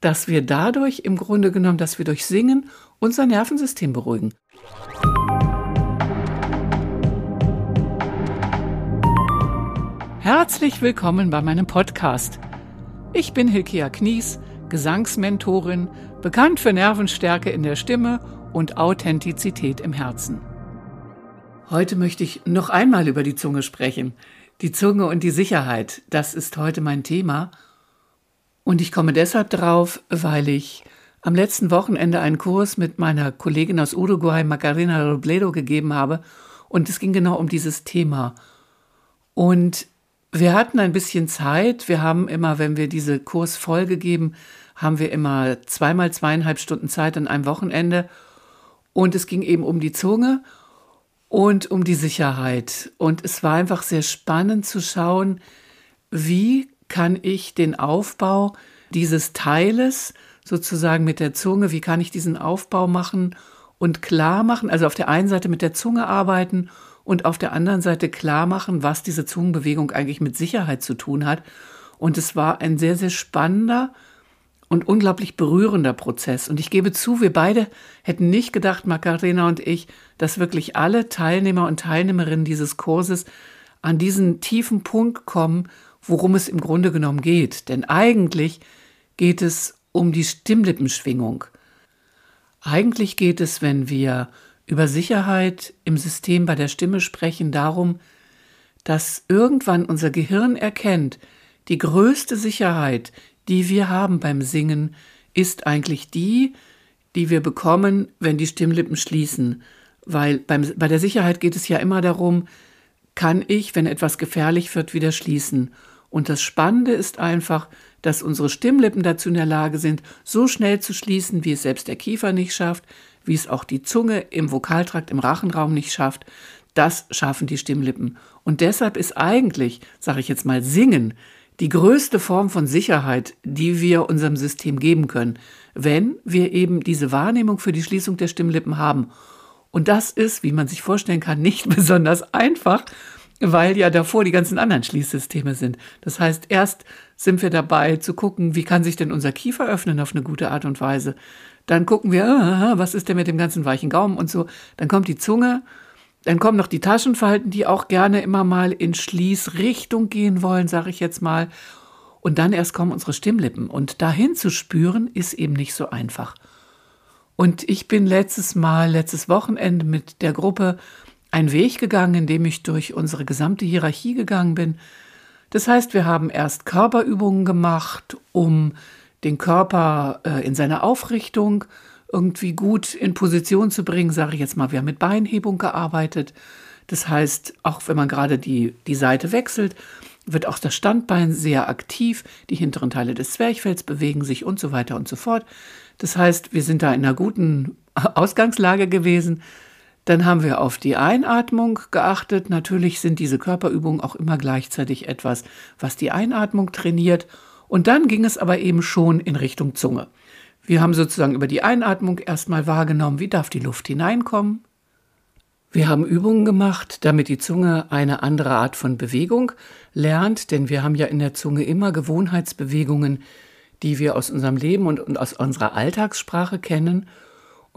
dass wir dadurch im Grunde genommen, dass wir durch Singen unser Nervensystem beruhigen. Herzlich willkommen bei meinem Podcast. Ich bin Hilkia Knies, Gesangsmentorin, bekannt für Nervenstärke in der Stimme und Authentizität im Herzen. Heute möchte ich noch einmal über die Zunge sprechen. Die Zunge und die Sicherheit, das ist heute mein Thema. Und ich komme deshalb drauf, weil ich am letzten Wochenende einen Kurs mit meiner Kollegin aus Uruguay, Macarena Robledo, gegeben habe. Und es ging genau um dieses Thema. Und wir hatten ein bisschen Zeit. Wir haben immer, wenn wir diese Kursfolge geben, haben wir immer zweimal zweieinhalb Stunden Zeit an einem Wochenende. Und es ging eben um die Zunge und um die Sicherheit. Und es war einfach sehr spannend zu schauen, wie kann ich den Aufbau dieses Teiles sozusagen mit der Zunge, wie kann ich diesen Aufbau machen und klar machen, also auf der einen Seite mit der Zunge arbeiten und auf der anderen Seite klar machen, was diese Zungenbewegung eigentlich mit Sicherheit zu tun hat. Und es war ein sehr, sehr spannender und unglaublich berührender Prozess. Und ich gebe zu, wir beide hätten nicht gedacht, Macarena und ich, dass wirklich alle Teilnehmer und Teilnehmerinnen dieses Kurses an diesen tiefen Punkt kommen, worum es im Grunde genommen geht. Denn eigentlich geht es um die Stimmlippenschwingung. Eigentlich geht es, wenn wir über Sicherheit im System bei der Stimme sprechen, darum, dass irgendwann unser Gehirn erkennt, die größte Sicherheit, die wir haben beim Singen, ist eigentlich die, die wir bekommen, wenn die Stimmlippen schließen. Weil beim, bei der Sicherheit geht es ja immer darum, kann ich, wenn etwas gefährlich wird, wieder schließen. Und das Spannende ist einfach, dass unsere Stimmlippen dazu in der Lage sind, so schnell zu schließen, wie es selbst der Kiefer nicht schafft, wie es auch die Zunge im Vokaltrakt im Rachenraum nicht schafft. Das schaffen die Stimmlippen. Und deshalb ist eigentlich, sage ich jetzt mal, Singen die größte Form von Sicherheit, die wir unserem System geben können, wenn wir eben diese Wahrnehmung für die Schließung der Stimmlippen haben. Und das ist, wie man sich vorstellen kann, nicht besonders einfach, weil ja davor die ganzen anderen Schließsysteme sind. Das heißt, erst sind wir dabei zu gucken, wie kann sich denn unser Kiefer öffnen auf eine gute Art und Weise. Dann gucken wir, ah, was ist denn mit dem ganzen weichen Gaumen und so. Dann kommt die Zunge, dann kommen noch die Taschenfalten, die auch gerne immer mal in Schließrichtung gehen wollen, sage ich jetzt mal. Und dann erst kommen unsere Stimmlippen. Und dahin zu spüren, ist eben nicht so einfach. Und ich bin letztes Mal, letztes Wochenende mit der Gruppe einen Weg gegangen, in dem ich durch unsere gesamte Hierarchie gegangen bin. Das heißt, wir haben erst Körperübungen gemacht, um den Körper äh, in seiner Aufrichtung irgendwie gut in Position zu bringen, sage ich jetzt mal. Wir haben mit Beinhebung gearbeitet. Das heißt, auch wenn man gerade die, die Seite wechselt, wird auch das Standbein sehr aktiv, die hinteren Teile des Zwerchfells bewegen sich und so weiter und so fort. Das heißt, wir sind da in einer guten Ausgangslage gewesen. Dann haben wir auf die Einatmung geachtet. Natürlich sind diese Körperübungen auch immer gleichzeitig etwas, was die Einatmung trainiert. Und dann ging es aber eben schon in Richtung Zunge. Wir haben sozusagen über die Einatmung erstmal wahrgenommen, wie darf die Luft hineinkommen. Wir haben Übungen gemacht, damit die Zunge eine andere Art von Bewegung lernt, denn wir haben ja in der Zunge immer Gewohnheitsbewegungen, die wir aus unserem Leben und, und aus unserer Alltagssprache kennen.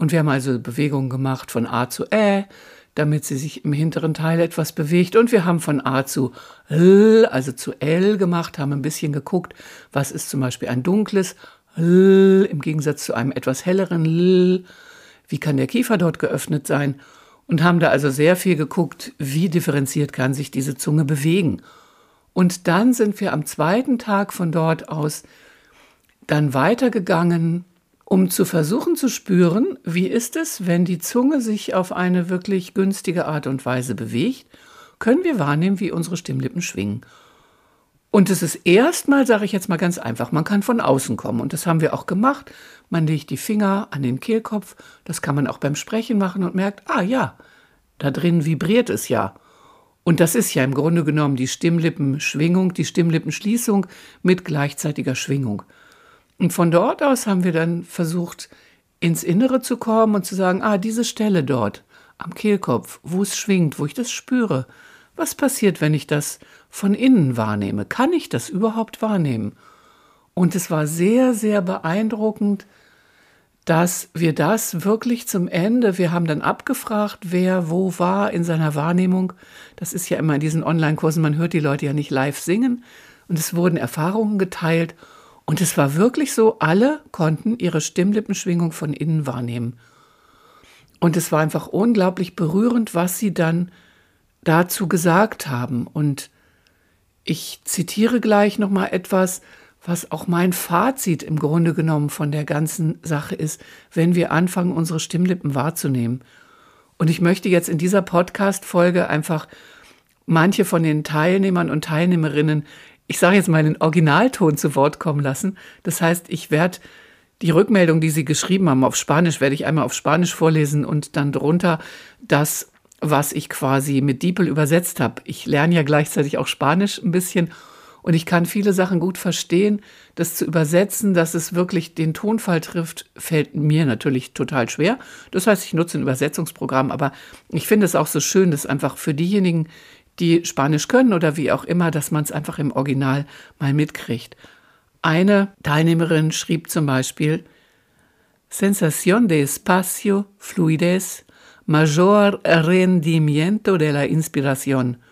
Und wir haben also Bewegungen gemacht von A zu Ä, damit sie sich im hinteren Teil etwas bewegt. Und wir haben von A zu L, also zu L gemacht, haben ein bisschen geguckt, was ist zum Beispiel ein dunkles L im Gegensatz zu einem etwas helleren L. Wie kann der Kiefer dort geöffnet sein? Und haben da also sehr viel geguckt, wie differenziert kann sich diese Zunge bewegen. Und dann sind wir am zweiten Tag von dort aus dann weitergegangen um zu versuchen zu spüren, wie ist es, wenn die Zunge sich auf eine wirklich günstige Art und Weise bewegt, können wir wahrnehmen, wie unsere Stimmlippen schwingen. Und es ist erstmal, sage ich jetzt mal ganz einfach, man kann von außen kommen. Und das haben wir auch gemacht. Man legt die Finger an den Kehlkopf. Das kann man auch beim Sprechen machen und merkt, ah ja, da drin vibriert es ja. Und das ist ja im Grunde genommen die Stimmlippenschwingung, die Stimmlippenschließung mit gleichzeitiger Schwingung. Und von dort aus haben wir dann versucht, ins Innere zu kommen und zu sagen, ah, diese Stelle dort am Kehlkopf, wo es schwingt, wo ich das spüre. Was passiert, wenn ich das von innen wahrnehme? Kann ich das überhaupt wahrnehmen? Und es war sehr, sehr beeindruckend, dass wir das wirklich zum Ende, wir haben dann abgefragt, wer wo war in seiner Wahrnehmung. Das ist ja immer in diesen Online-Kursen, man hört die Leute ja nicht live singen. Und es wurden Erfahrungen geteilt. Und es war wirklich so, alle konnten ihre Stimmlippenschwingung von innen wahrnehmen. Und es war einfach unglaublich berührend, was sie dann dazu gesagt haben. Und ich zitiere gleich noch mal etwas, was auch mein Fazit im Grunde genommen von der ganzen Sache ist, wenn wir anfangen, unsere Stimmlippen wahrzunehmen. Und ich möchte jetzt in dieser Podcast-Folge einfach manche von den Teilnehmern und Teilnehmerinnen, ich sage jetzt mal den Originalton zu Wort kommen lassen. Das heißt, ich werde die Rückmeldung, die sie geschrieben haben auf Spanisch, werde ich einmal auf Spanisch vorlesen und dann drunter das, was ich quasi mit Diepel übersetzt habe. Ich lerne ja gleichzeitig auch Spanisch ein bisschen und ich kann viele Sachen gut verstehen. Das zu übersetzen, dass es wirklich den Tonfall trifft, fällt mir natürlich total schwer. Das heißt, ich nutze ein Übersetzungsprogramm, aber ich finde es auch so schön, dass einfach für diejenigen, die Spanisch können oder wie auch immer, dass man es einfach im Original mal mitkriegt. Eine Teilnehmerin schrieb zum Beispiel Sensación de espacio, fluidez, mayor rendimiento de la inspiración –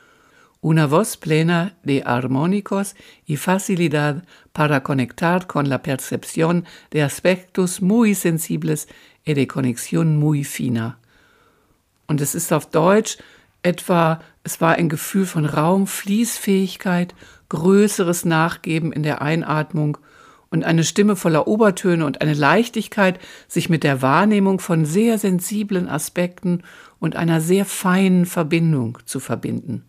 una voz plena de armónicos y facilidad para conectar con la percepción de aspectos muy sensibles y de conexión muy fina. Und es ist auf Deutsch etwa, es war ein Gefühl von Raumfließfähigkeit, größeres Nachgeben in der Einatmung und eine Stimme voller Obertöne und eine Leichtigkeit, sich mit der Wahrnehmung von sehr sensiblen Aspekten und einer sehr feinen Verbindung zu verbinden.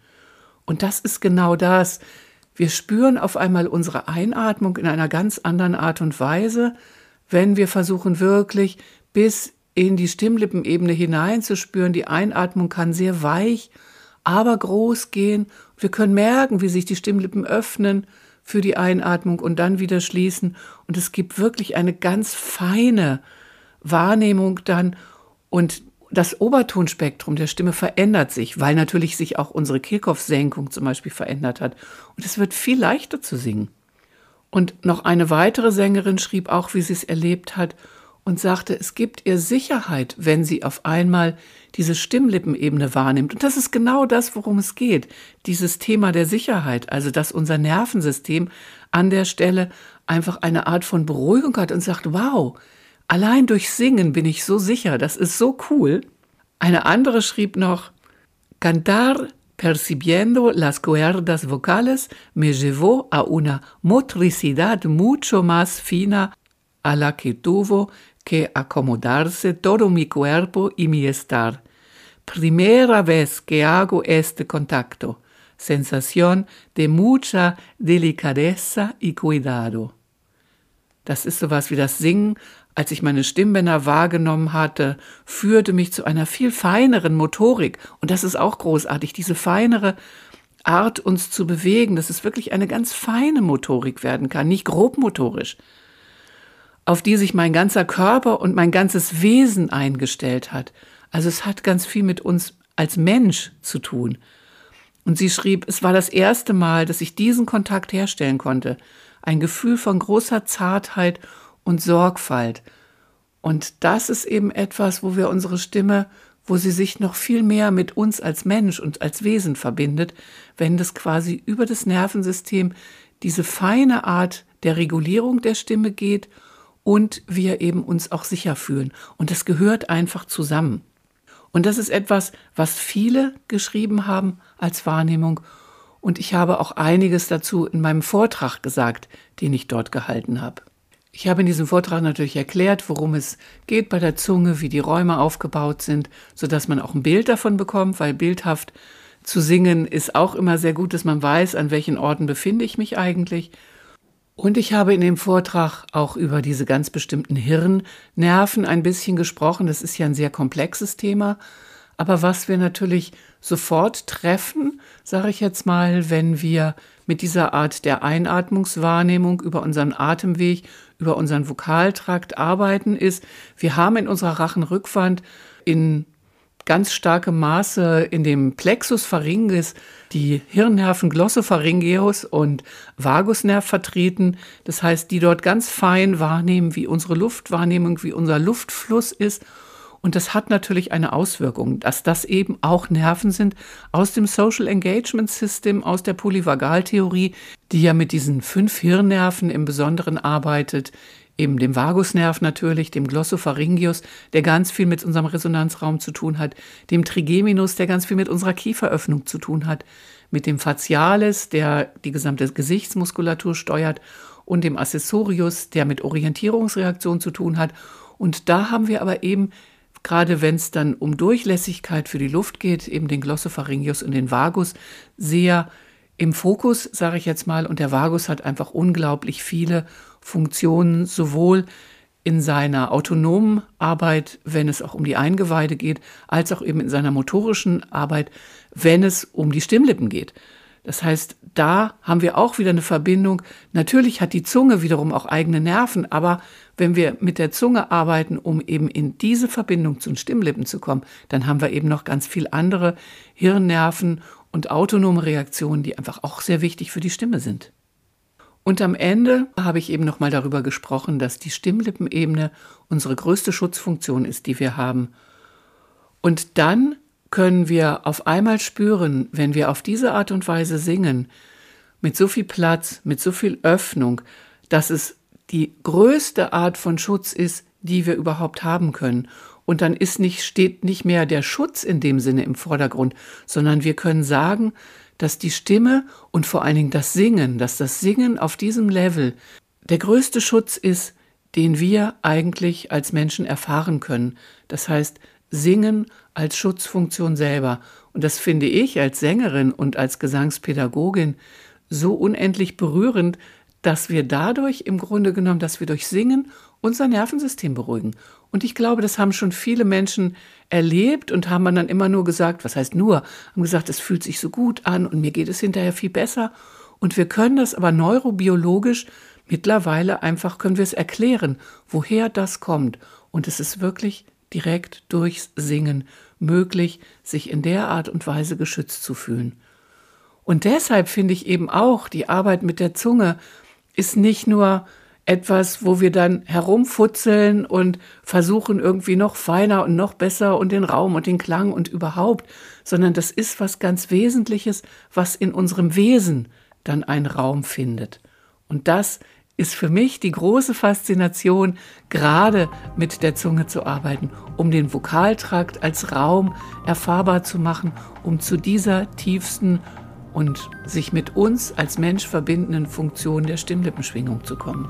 Und das ist genau das. Wir spüren auf einmal unsere Einatmung in einer ganz anderen Art und Weise, wenn wir versuchen wirklich bis in die Stimmlippenebene hineinzuspüren. Die Einatmung kann sehr weich, aber groß gehen. Wir können merken, wie sich die Stimmlippen öffnen für die Einatmung und dann wieder schließen. Und es gibt wirklich eine ganz feine Wahrnehmung dann. Und das Obertonspektrum der Stimme verändert sich, weil natürlich sich auch unsere Kehlkopfsenkung zum Beispiel verändert hat. Und es wird viel leichter zu singen. Und noch eine weitere Sängerin schrieb auch, wie sie es erlebt hat und sagte, es gibt ihr Sicherheit, wenn sie auf einmal diese Stimmlippenebene wahrnimmt. Und das ist genau das, worum es geht. Dieses Thema der Sicherheit, also dass unser Nervensystem an der Stelle einfach eine Art von Beruhigung hat und sagt, wow, Allein durch Singen bin ich so sicher, das ist so cool. Eine andere schrieb noch, Cantar percibiendo las cuerdas vocales me llevó a una motricidad mucho más fina a la que tuvo que acomodarse todo mi cuerpo y mi estar. Primera vez que hago este contacto, sensación de mucha delicadeza y cuidado. Das ist sowas wie das Singen als ich meine Stimmbänder wahrgenommen hatte, führte mich zu einer viel feineren Motorik. Und das ist auch großartig, diese feinere Art, uns zu bewegen, dass es wirklich eine ganz feine Motorik werden kann, nicht grobmotorisch, auf die sich mein ganzer Körper und mein ganzes Wesen eingestellt hat. Also es hat ganz viel mit uns als Mensch zu tun. Und sie schrieb, es war das erste Mal, dass ich diesen Kontakt herstellen konnte. Ein Gefühl von großer Zartheit und Sorgfalt. Und das ist eben etwas, wo wir unsere Stimme, wo sie sich noch viel mehr mit uns als Mensch und als Wesen verbindet, wenn das quasi über das Nervensystem diese feine Art der Regulierung der Stimme geht und wir eben uns auch sicher fühlen. Und das gehört einfach zusammen. Und das ist etwas, was viele geschrieben haben als Wahrnehmung. Und ich habe auch einiges dazu in meinem Vortrag gesagt, den ich dort gehalten habe. Ich habe in diesem Vortrag natürlich erklärt, worum es geht bei der Zunge, wie die Räume aufgebaut sind, so dass man auch ein Bild davon bekommt, weil bildhaft zu singen ist auch immer sehr gut, dass man weiß, an welchen Orten befinde ich mich eigentlich. Und ich habe in dem Vortrag auch über diese ganz bestimmten Hirnnerven ein bisschen gesprochen. Das ist ja ein sehr komplexes Thema. Aber was wir natürlich sofort treffen, sage ich jetzt mal, wenn wir mit dieser Art der Einatmungswahrnehmung über unseren Atemweg, über unseren Vokaltrakt arbeiten, ist, wir haben in unserer Rachenrückwand in ganz starke Maße in dem Plexus pharyngis die Hirnnerven glossopharyngeus und Vagusnerv vertreten. Das heißt, die dort ganz fein wahrnehmen, wie unsere Luftwahrnehmung, wie unser Luftfluss ist. Und das hat natürlich eine Auswirkung, dass das eben auch Nerven sind aus dem Social Engagement System, aus der Polyvagaltheorie, die ja mit diesen fünf Hirnnerven im Besonderen arbeitet, eben dem Vagusnerv natürlich, dem Glossopharyngeus, der ganz viel mit unserem Resonanzraum zu tun hat, dem Trigeminus, der ganz viel mit unserer Kieferöffnung zu tun hat, mit dem Facialis, der die gesamte Gesichtsmuskulatur steuert und dem Accessorius, der mit Orientierungsreaktion zu tun hat. Und da haben wir aber eben, gerade wenn es dann um Durchlässigkeit für die Luft geht, eben den Glossopharyngeus und den Vagus, sehr im Fokus, sage ich jetzt mal, und der Vagus hat einfach unglaublich viele Funktionen, sowohl in seiner autonomen Arbeit, wenn es auch um die Eingeweide geht, als auch eben in seiner motorischen Arbeit, wenn es um die Stimmlippen geht. Das heißt, da haben wir auch wieder eine Verbindung. Natürlich hat die Zunge wiederum auch eigene Nerven, aber wenn wir mit der Zunge arbeiten, um eben in diese Verbindung zu den Stimmlippen zu kommen, dann haben wir eben noch ganz viel andere Hirnnerven und autonome Reaktionen, die einfach auch sehr wichtig für die Stimme sind. Und am Ende habe ich eben nochmal darüber gesprochen, dass die Stimmlippenebene unsere größte Schutzfunktion ist, die wir haben. Und dann können wir auf einmal spüren, wenn wir auf diese Art und Weise singen, mit so viel Platz, mit so viel Öffnung, dass es die größte Art von Schutz ist, die wir überhaupt haben können. Und dann ist nicht, steht nicht mehr der Schutz in dem Sinne im Vordergrund, sondern wir können sagen, dass die Stimme und vor allen Dingen das Singen, dass das Singen auf diesem Level der größte Schutz ist, den wir eigentlich als Menschen erfahren können. Das heißt, Singen als Schutzfunktion selber. Und das finde ich als Sängerin und als Gesangspädagogin so unendlich berührend, dass wir dadurch im Grunde genommen, dass wir durch Singen unser Nervensystem beruhigen. Und ich glaube, das haben schon viele Menschen erlebt und haben dann immer nur gesagt, was heißt nur, haben gesagt, es fühlt sich so gut an und mir geht es hinterher viel besser. Und wir können das aber neurobiologisch mittlerweile einfach, können wir es erklären, woher das kommt. Und es ist wirklich direkt durchs Singen möglich, sich in der Art und Weise geschützt zu fühlen. Und deshalb finde ich eben auch, die Arbeit mit der Zunge ist nicht nur etwas, wo wir dann herumfutzeln und versuchen irgendwie noch feiner und noch besser und den Raum und den Klang und überhaupt, sondern das ist was ganz Wesentliches, was in unserem Wesen dann einen Raum findet. Und das ist für mich die große Faszination, gerade mit der Zunge zu arbeiten, um den Vokaltrakt als Raum erfahrbar zu machen, um zu dieser tiefsten und sich mit uns als Mensch verbindenden Funktion der Stimmlippenschwingung zu kommen.